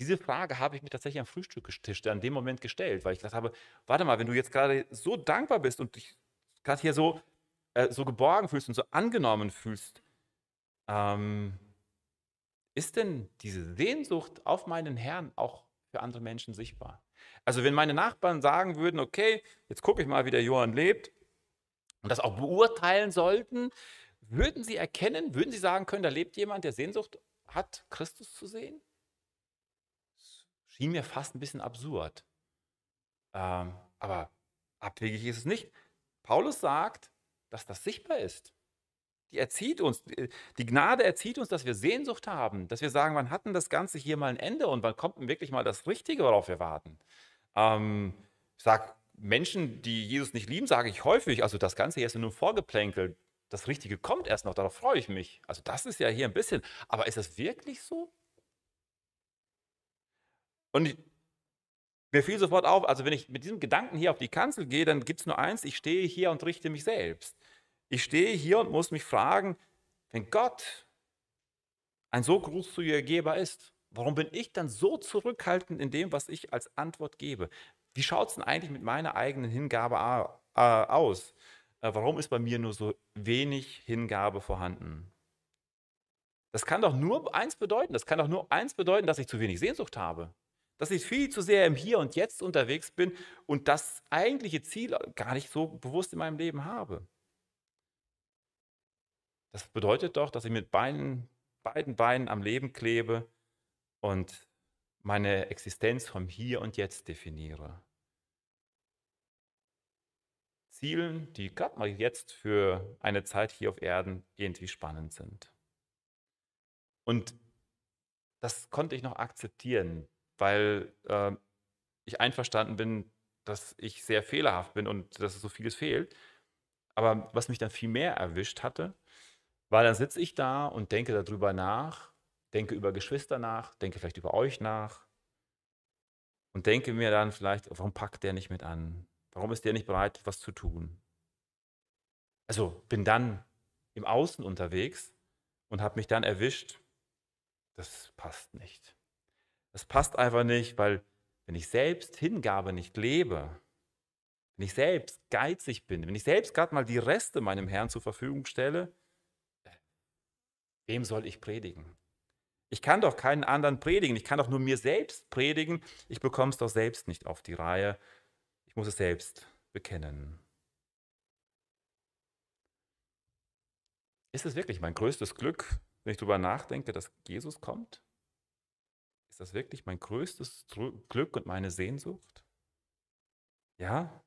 Speaker 1: Diese Frage habe ich mir tatsächlich am Frühstückstisch an dem Moment gestellt, weil ich gedacht habe, warte mal, wenn du jetzt gerade so dankbar bist und dich gerade hier so äh, so geborgen fühlst und so angenommen fühlst, ähm, ist denn diese Sehnsucht auf meinen Herrn auch für andere Menschen sichtbar? Also wenn meine Nachbarn sagen würden, okay, jetzt gucke ich mal, wie der Johann lebt und das auch beurteilen sollten, würden sie erkennen, würden sie sagen können, da lebt jemand, der Sehnsucht hat, Christus zu sehen? Das schien mir fast ein bisschen absurd. Ähm, aber abwegig ist es nicht. Paulus sagt, dass das sichtbar ist. Die erzieht uns, die Gnade erzieht uns, dass wir Sehnsucht haben, dass wir sagen, wann hat denn das Ganze hier mal ein Ende und wann kommt denn wirklich mal das Richtige, worauf wir warten. Ähm, ich sage, Menschen, die Jesus nicht lieben, sage ich häufig, also das Ganze hier ist nur Vorgeplänkel, das Richtige kommt erst noch, darauf freue ich mich. Also das ist ja hier ein bisschen, aber ist das wirklich so? Und mir fiel sofort auf, also wenn ich mit diesem Gedanken hier auf die Kanzel gehe, dann gibt es nur eins, ich stehe hier und richte mich selbst. Ich stehe hier und muss mich fragen, wenn Gott ein so großzügiger Geber ist, warum bin ich dann so zurückhaltend in dem, was ich als Antwort gebe? Wie schaut es denn eigentlich mit meiner eigenen Hingabe aus? Äh, warum ist bei mir nur so wenig Hingabe vorhanden? Das kann doch nur eins bedeuten. Das kann doch nur eins bedeuten, dass ich zu wenig Sehnsucht habe. Dass ich viel zu sehr im Hier und Jetzt unterwegs bin und das eigentliche Ziel gar nicht so bewusst in meinem Leben habe. Das bedeutet doch, dass ich mit beiden, beiden Beinen am Leben klebe und meine Existenz vom Hier und Jetzt definiere. Zielen, die gerade mal jetzt für eine Zeit hier auf Erden irgendwie spannend sind. Und das konnte ich noch akzeptieren, weil äh, ich einverstanden bin, dass ich sehr fehlerhaft bin und dass so vieles fehlt. Aber was mich dann viel mehr erwischt hatte, war, dann sitze ich da und denke darüber nach, denke über Geschwister nach, denke vielleicht über euch nach und denke mir dann vielleicht, warum packt der nicht mit an? Warum ist der nicht bereit, was zu tun? Also bin dann im Außen unterwegs und habe mich dann erwischt, das passt nicht. Das passt einfach nicht, weil wenn ich selbst Hingabe nicht lebe, wenn ich selbst geizig bin, wenn ich selbst gerade mal die Reste meinem Herrn zur Verfügung stelle, wem soll ich predigen? Ich kann doch keinen anderen predigen, ich kann doch nur mir selbst predigen, ich bekomme es doch selbst nicht auf die Reihe, ich muss es selbst bekennen. Ist es wirklich mein größtes Glück, wenn ich darüber nachdenke, dass Jesus kommt? Ist das wirklich mein größtes Glück und meine Sehnsucht? Ja,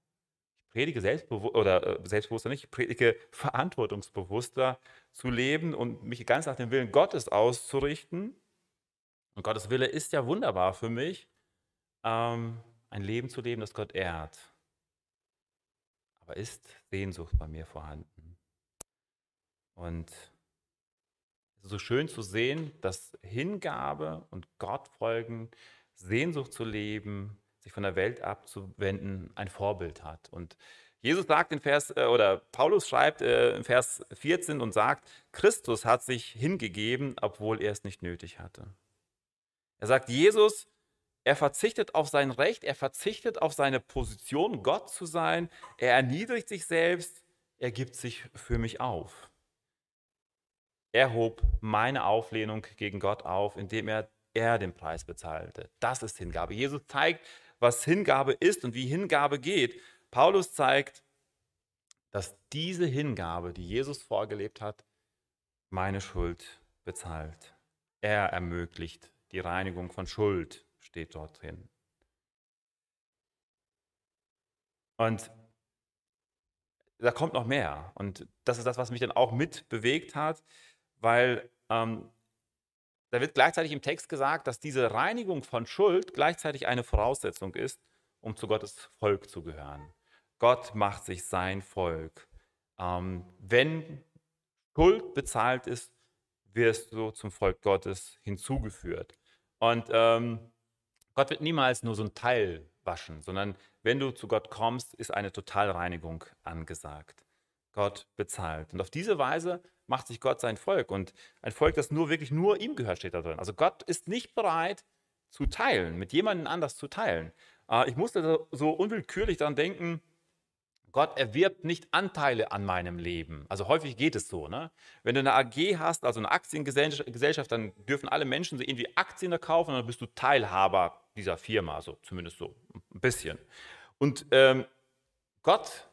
Speaker 1: ich predige selbstbewusst oder äh, selbstbewusster nicht, ich predige [laughs] verantwortungsbewusster zu leben und mich ganz nach dem Willen Gottes auszurichten. Und Gottes Wille ist ja wunderbar für mich, ähm, ein Leben zu leben, das Gott ehrt. Aber ist Sehnsucht bei mir vorhanden? Und so schön zu sehen, dass Hingabe und Gott folgen, Sehnsucht zu leben, sich von der Welt abzuwenden, ein Vorbild hat. Und Jesus sagt in Vers, äh, oder Paulus schreibt äh, in Vers 14 und sagt, Christus hat sich hingegeben, obwohl er es nicht nötig hatte. Er sagt, Jesus, er verzichtet auf sein Recht, er verzichtet auf seine Position, Gott zu sein, er erniedrigt sich selbst, er gibt sich für mich auf. Er hob meine Auflehnung gegen Gott auf, indem er, er den Preis bezahlte. Das ist Hingabe. Jesus zeigt, was Hingabe ist und wie Hingabe geht. Paulus zeigt, dass diese Hingabe, die Jesus vorgelebt hat, meine Schuld bezahlt. Er ermöglicht die Reinigung von Schuld, steht dort drin. Und da kommt noch mehr. Und das ist das, was mich dann auch mit bewegt hat weil ähm, da wird gleichzeitig im Text gesagt, dass diese Reinigung von Schuld gleichzeitig eine Voraussetzung ist, um zu Gottes Volk zu gehören. Gott macht sich sein Volk. Ähm, wenn Schuld bezahlt ist, wirst du zum Volk Gottes hinzugeführt. Und ähm, Gott wird niemals nur so ein Teil waschen, sondern wenn du zu Gott kommst, ist eine Totalreinigung angesagt. Gott bezahlt. Und auf diese Weise macht sich Gott sein Volk. Und ein Volk, das nur wirklich nur ihm gehört, steht da drin. Also Gott ist nicht bereit zu teilen, mit jemandem anders zu teilen. Äh, ich musste so unwillkürlich daran denken, Gott erwirbt nicht Anteile an meinem Leben. Also häufig geht es so. Ne? Wenn du eine AG hast, also eine Aktiengesellschaft, dann dürfen alle Menschen so irgendwie Aktien kaufen und dann bist du Teilhaber dieser Firma, also zumindest so ein bisschen. Und ähm, Gott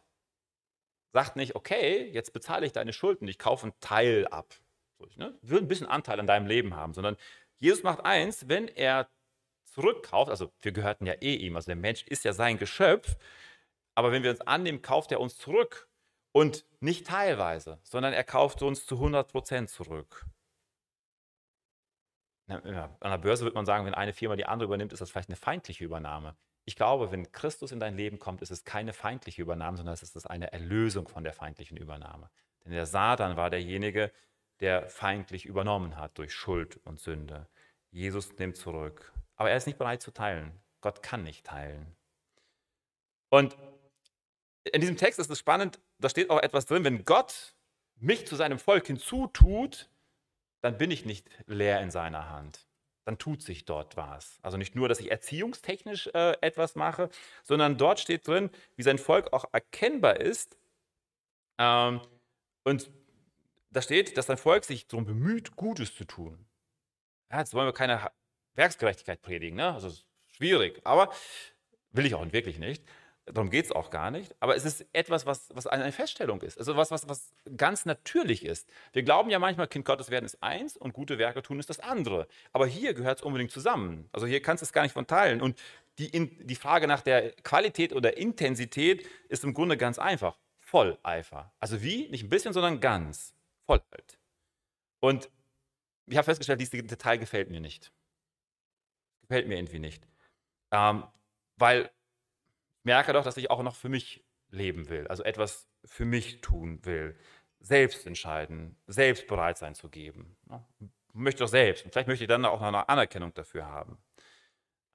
Speaker 1: sagt nicht, okay, jetzt bezahle ich deine Schulden, ich kaufe einen Teil ab. So, ne? Will ein bisschen Anteil an deinem Leben haben, sondern Jesus macht eins, wenn er zurückkauft, also wir gehörten ja eh ihm, also der Mensch ist ja sein Geschöpf, aber wenn wir uns annehmen, kauft er uns zurück und nicht teilweise, sondern er kauft uns zu 100% zurück. An der Börse würde man sagen, wenn eine Firma die andere übernimmt, ist das vielleicht eine feindliche Übernahme. Ich glaube, wenn Christus in dein Leben kommt, ist es keine feindliche Übernahme, sondern es ist eine Erlösung von der feindlichen Übernahme. Denn der Satan war derjenige, der feindlich übernommen hat durch Schuld und Sünde. Jesus nimmt zurück. Aber er ist nicht bereit zu teilen. Gott kann nicht teilen. Und in diesem Text ist es spannend, da steht auch etwas drin, wenn Gott mich zu seinem Volk hinzutut, dann bin ich nicht leer in seiner Hand dann tut sich dort was. Also nicht nur, dass ich erziehungstechnisch äh, etwas mache, sondern dort steht drin, wie sein Volk auch erkennbar ist. Ähm, und da steht, dass sein Volk sich darum bemüht, Gutes zu tun. Ja, jetzt wollen wir keine Werksgerechtigkeit predigen. Ne? Also schwierig, aber will ich auch wirklich nicht. Darum geht es auch gar nicht. Aber es ist etwas, was, was eine Feststellung ist. Also was, was, was ganz natürlich ist. Wir glauben ja manchmal, Kind Gottes werden ist eins und gute Werke tun ist das andere. Aber hier gehört es unbedingt zusammen. Also hier kannst du es gar nicht von teilen. Und die, in, die Frage nach der Qualität oder Intensität ist im Grunde ganz einfach. Volleifer. Also wie? Nicht ein bisschen, sondern ganz. Voll halt. Und ich habe festgestellt, dieses Detail gefällt mir nicht. Gefällt mir irgendwie nicht. Ähm, weil merke doch, dass ich auch noch für mich leben will, also etwas für mich tun will, selbst entscheiden, selbst bereit sein zu geben. Ne? Möchte doch selbst. Und vielleicht möchte ich dann auch noch eine Anerkennung dafür haben.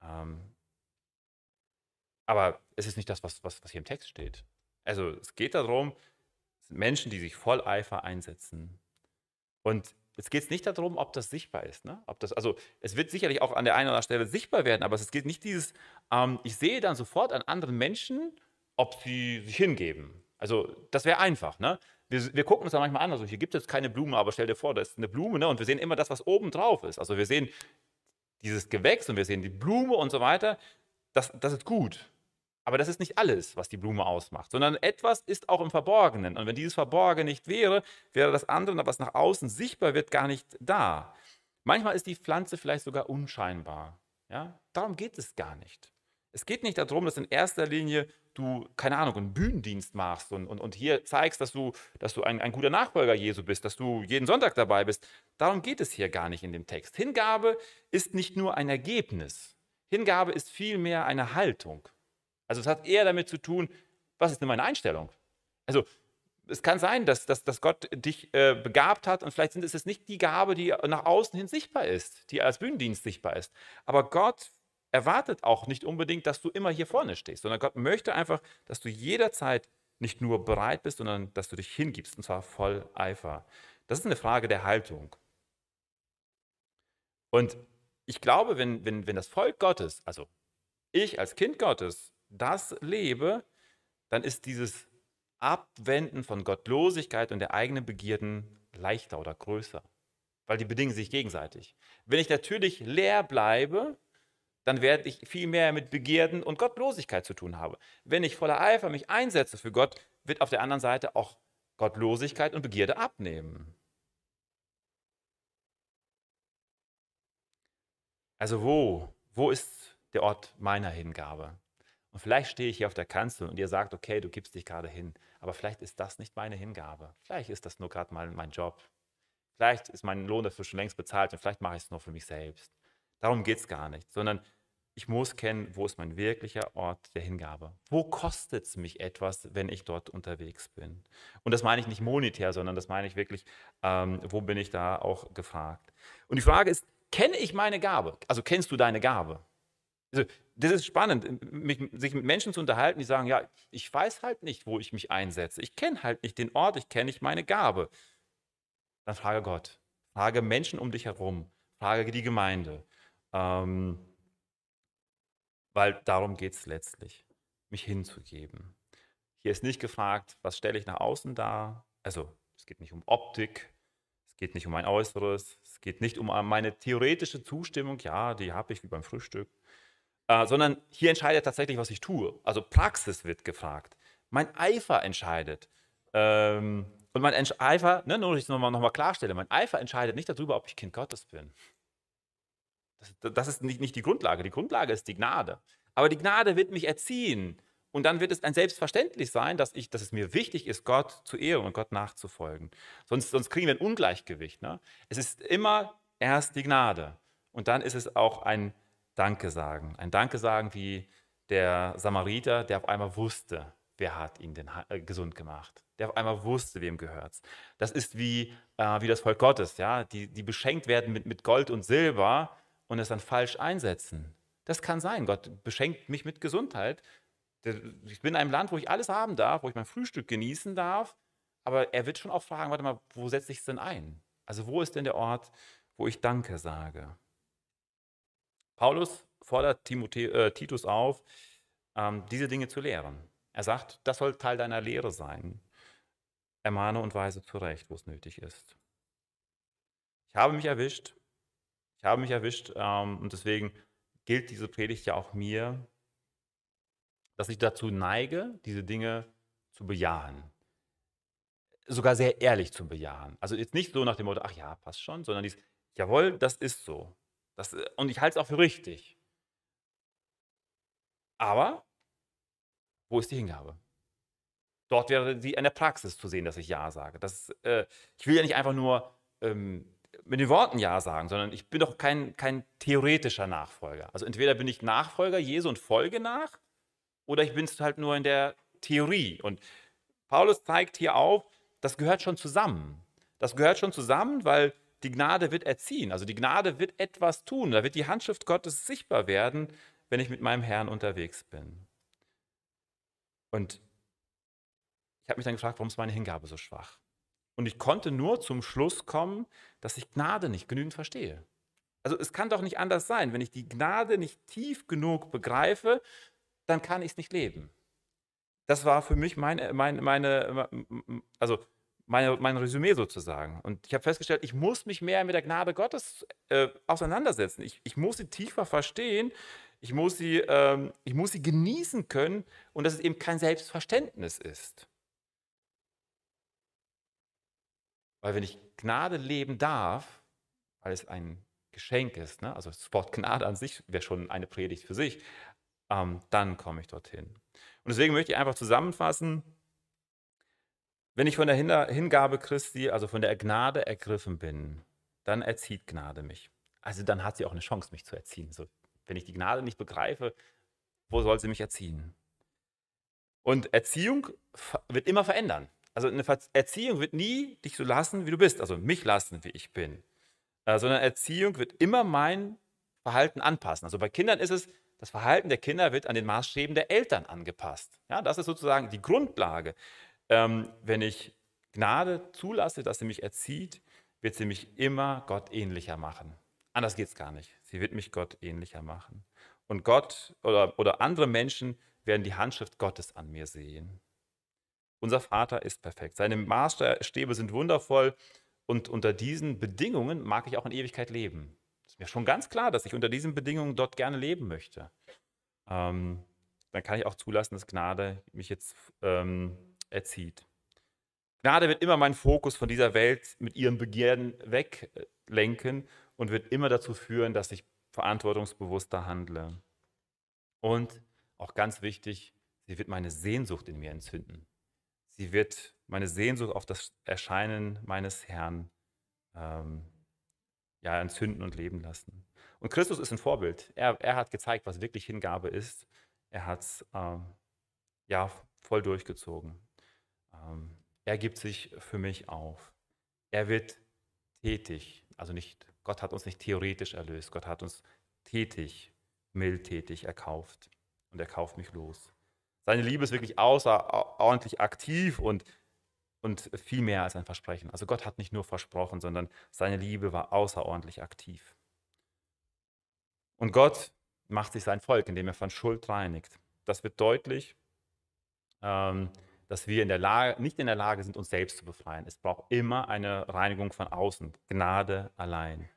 Speaker 1: Ähm, aber es ist nicht das, was, was, was hier im Text steht. Also es geht darum, Menschen, die sich voll Eifer einsetzen. Und Jetzt geht es nicht darum, ob das sichtbar ist. Ne? Ob das, also es wird sicherlich auch an der einen oder anderen Stelle sichtbar werden, aber es geht nicht dieses, ähm, ich sehe dann sofort an anderen Menschen, ob sie sich hingeben. Also das wäre einfach. Ne? Wir, wir, gucken uns da manchmal an, also hier gibt es keine Blume, aber stell dir vor, da ist eine Blume ne? und wir sehen immer das, was oben drauf ist. Also wir sehen dieses Gewächs und wir sehen die Blume und so weiter. Das, das ist gut. Aber das ist nicht alles, was die Blume ausmacht, sondern etwas ist auch im Verborgenen. Und wenn dieses Verborgene nicht wäre, wäre das andere, was nach außen sichtbar wird, gar nicht da. Manchmal ist die Pflanze vielleicht sogar unscheinbar. Ja? Darum geht es gar nicht. Es geht nicht darum, dass in erster Linie du, keine Ahnung, einen Bühnendienst machst und, und, und hier zeigst, dass du, dass du ein, ein guter Nachfolger Jesu bist, dass du jeden Sonntag dabei bist. Darum geht es hier gar nicht in dem Text. Hingabe ist nicht nur ein Ergebnis. Hingabe ist vielmehr eine Haltung. Also es hat eher damit zu tun, was ist denn meine Einstellung? Also es kann sein, dass, dass, dass Gott dich äh, begabt hat und vielleicht sind es nicht die Gabe, die nach außen hin sichtbar ist, die als Bühnendienst sichtbar ist. Aber Gott erwartet auch nicht unbedingt, dass du immer hier vorne stehst, sondern Gott möchte einfach, dass du jederzeit nicht nur bereit bist, sondern dass du dich hingibst und zwar voll Eifer. Das ist eine Frage der Haltung. Und ich glaube, wenn, wenn, wenn das Volk Gottes, also ich als Kind Gottes, das lebe, dann ist dieses Abwenden von Gottlosigkeit und der eigenen Begierden leichter oder größer, weil die bedingen sich gegenseitig. Wenn ich natürlich leer bleibe, dann werde ich viel mehr mit Begierden und Gottlosigkeit zu tun haben. Wenn ich voller Eifer mich einsetze für Gott, wird auf der anderen Seite auch Gottlosigkeit und Begierde abnehmen. Also wo, wo ist der Ort meiner Hingabe? Und vielleicht stehe ich hier auf der Kanzel und ihr sagt, okay, du gibst dich gerade hin, aber vielleicht ist das nicht meine Hingabe. Vielleicht ist das nur gerade mal mein Job. Vielleicht ist mein Lohn dafür schon längst bezahlt und vielleicht mache ich es nur für mich selbst. Darum geht es gar nicht, sondern ich muss kennen, wo ist mein wirklicher Ort der Hingabe. Wo kostet es mich etwas, wenn ich dort unterwegs bin? Und das meine ich nicht monetär, sondern das meine ich wirklich, ähm, wo bin ich da auch gefragt? Und die Frage ist, kenne ich meine Gabe? Also kennst du deine Gabe? Also, das ist spannend, mich, sich mit Menschen zu unterhalten, die sagen, ja, ich weiß halt nicht, wo ich mich einsetze. Ich kenne halt nicht den Ort, ich kenne nicht meine Gabe. Dann frage Gott, frage Menschen um dich herum, frage die Gemeinde. Ähm, weil darum geht es letztlich, mich hinzugeben. Hier ist nicht gefragt, was stelle ich nach außen dar. Also es geht nicht um Optik, es geht nicht um mein Äußeres, es geht nicht um meine theoretische Zustimmung, ja, die habe ich wie beim Frühstück, äh, sondern hier entscheidet tatsächlich, was ich tue. Also Praxis wird gefragt. Mein Eifer entscheidet. Ähm, und mein Eifer, ne, nur dass ich es nochmal noch mal klarstelle, mein Eifer entscheidet nicht darüber, ob ich Kind Gottes bin. Das, das ist nicht, nicht die Grundlage. Die Grundlage ist die Gnade. Aber die Gnade wird mich erziehen. Und dann wird es ein Selbstverständlich sein, dass, ich, dass es mir wichtig ist, Gott zu ehren und Gott nachzufolgen. Sonst, sonst kriegen wir ein Ungleichgewicht. Ne? Es ist immer erst die Gnade. Und dann ist es auch ein Danke sagen. Ein Danke sagen wie der Samariter, der auf einmal wusste, wer hat ihn denn äh, gesund gemacht. Der auf einmal wusste, wem gehört es. Das ist wie, äh, wie das Volk Gottes, ja? die, die beschenkt werden mit, mit Gold und Silber und es dann falsch einsetzen. Das kann sein. Gott beschenkt mich mit Gesundheit. Ich bin in einem Land, wo ich alles haben darf, wo ich mein Frühstück genießen darf. Aber er wird schon auch fragen, warte mal, wo setze ich es denn ein? Also wo ist denn der Ort, wo ich Danke sage? Paulus fordert Timothe, äh, Titus auf, ähm, diese Dinge zu lehren. Er sagt, das soll Teil deiner Lehre sein. Ermahne und weise zurecht, wo es nötig ist. Ich habe mich erwischt. Ich habe mich erwischt ähm, und deswegen gilt diese Predigt ja auch mir, dass ich dazu neige, diese Dinge zu bejahen. Sogar sehr ehrlich zu bejahen. Also jetzt nicht so nach dem Motto, ach ja, passt schon, sondern dies, jawohl, das ist so. Das, äh, und ich halte es auch für richtig. Aber wo ist die Hingabe? Dort wäre sie in der Praxis zu sehen, dass ich Ja sage. Das, äh, ich will ja nicht einfach nur ähm, mit den Worten Ja sagen, sondern ich bin doch kein, kein theoretischer Nachfolger. Also entweder bin ich Nachfolger Jesu und folge nach, oder ich bin es halt nur in der Theorie. Und Paulus zeigt hier auf, das gehört schon zusammen. Das gehört schon zusammen, weil die Gnade wird erziehen. Also die Gnade wird etwas tun. Da wird die Handschrift Gottes sichtbar werden, wenn ich mit meinem Herrn unterwegs bin. Und ich habe mich dann gefragt, warum ist meine Hingabe so schwach? Und ich konnte nur zum Schluss kommen, dass ich Gnade nicht genügend verstehe. Also es kann doch nicht anders sein. Wenn ich die Gnade nicht tief genug begreife, dann kann ich es nicht leben. Das war für mich meine, meine, meine also meine, mein Resümee sozusagen. Und ich habe festgestellt, ich muss mich mehr mit der Gnade Gottes äh, auseinandersetzen. Ich, ich muss sie tiefer verstehen. Ich muss, sie, ähm, ich muss sie genießen können und dass es eben kein Selbstverständnis ist. Weil wenn ich Gnade leben darf, weil es ein Geschenk ist, ne? also das Wort Gnade an sich wäre schon eine Predigt für sich, ähm, dann komme ich dorthin. Und deswegen möchte ich einfach zusammenfassen, wenn ich von der Hingabe Christi, also von der Gnade ergriffen bin, dann erzieht Gnade mich. Also dann hat sie auch eine Chance, mich zu erziehen. So, wenn ich die Gnade nicht begreife, wo soll sie mich erziehen? Und Erziehung wird immer verändern. Also eine Erziehung wird nie dich so lassen, wie du bist, also mich lassen, wie ich bin. Äh, sondern Erziehung wird immer mein Verhalten anpassen. Also bei Kindern ist es, das Verhalten der Kinder wird an den Maßstäben der Eltern angepasst. Ja, das ist sozusagen die Grundlage. Ähm, wenn ich Gnade zulasse, dass sie mich erzieht, wird sie mich immer Gott ähnlicher machen. Anders geht es gar nicht. Sie wird mich Gott ähnlicher machen. Und Gott oder, oder andere Menschen werden die Handschrift Gottes an mir sehen. Unser Vater ist perfekt. Seine Maßstäbe sind wundervoll. Und unter diesen Bedingungen mag ich auch in Ewigkeit leben. Es ist mir schon ganz klar, dass ich unter diesen Bedingungen dort gerne leben möchte. Ähm, dann kann ich auch zulassen, dass Gnade mich jetzt ähm, erzieht. Gnade wird immer meinen Fokus von dieser Welt mit ihren Begierden weglenken und wird immer dazu führen, dass ich verantwortungsbewusster handle. Und auch ganz wichtig, sie wird meine Sehnsucht in mir entzünden. Sie wird meine Sehnsucht auf das Erscheinen meines Herrn ähm, ja, entzünden und leben lassen. Und Christus ist ein Vorbild. Er, er hat gezeigt, was wirklich Hingabe ist. Er hat es ähm, ja, voll durchgezogen. Ähm, er gibt sich für mich auf. Er wird tätig. Also nicht, Gott hat uns nicht theoretisch erlöst, Gott hat uns tätig, mildtätig erkauft. Und er kauft mich los. Seine Liebe ist wirklich außerordentlich aktiv und, und viel mehr als ein Versprechen. Also Gott hat nicht nur versprochen, sondern seine Liebe war außerordentlich aktiv. Und Gott macht sich sein Volk, indem er von Schuld reinigt. Das wird deutlich. Ähm, dass wir in der Lage, nicht in der Lage sind, uns selbst zu befreien. Es braucht immer eine Reinigung von außen, Gnade allein.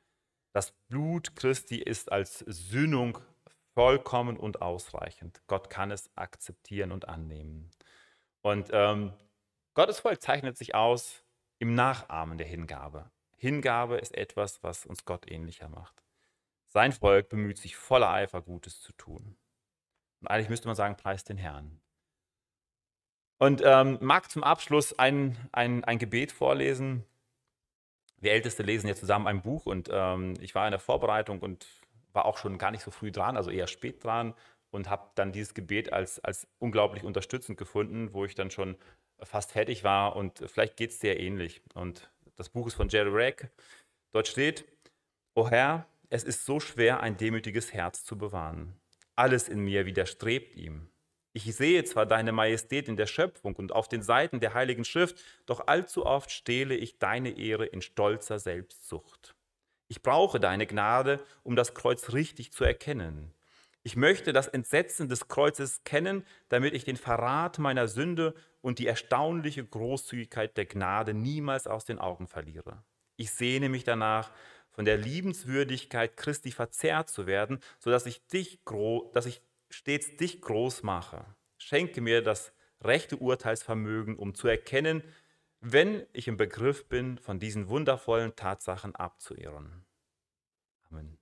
Speaker 1: Das Blut Christi ist als Sühnung vollkommen und ausreichend. Gott kann es akzeptieren und annehmen. Und ähm, Gottes Volk zeichnet sich aus im Nachahmen der Hingabe. Hingabe ist etwas, was uns Gott ähnlicher macht. Sein Volk bemüht sich voller Eifer, Gutes zu tun. Und eigentlich müsste man sagen, preist den Herrn. Und ähm, mag zum Abschluss ein, ein, ein Gebet vorlesen. Wir Älteste lesen ja zusammen ein Buch und ähm, ich war in der Vorbereitung und war auch schon gar nicht so früh dran, also eher spät dran und habe dann dieses Gebet als, als unglaublich unterstützend gefunden, wo ich dann schon fast fertig war und vielleicht geht es dir ähnlich. Und das Buch ist von Jerry Rack. Dort steht, O Herr, es ist so schwer, ein demütiges Herz zu bewahren. Alles in mir widerstrebt ihm. Ich sehe zwar deine Majestät in der Schöpfung und auf den Seiten der Heiligen Schrift, doch allzu oft stehle ich deine Ehre in stolzer Selbstsucht. Ich brauche deine Gnade, um das Kreuz richtig zu erkennen. Ich möchte das Entsetzen des Kreuzes kennen, damit ich den Verrat meiner Sünde und die erstaunliche Großzügigkeit der Gnade niemals aus den Augen verliere. Ich sehne mich danach, von der Liebenswürdigkeit Christi verzerrt zu werden, sodass ich dich, dass ich stets dich groß mache. Schenke mir das rechte Urteilsvermögen, um zu erkennen, wenn ich im Begriff bin, von diesen wundervollen Tatsachen abzuirren. Amen.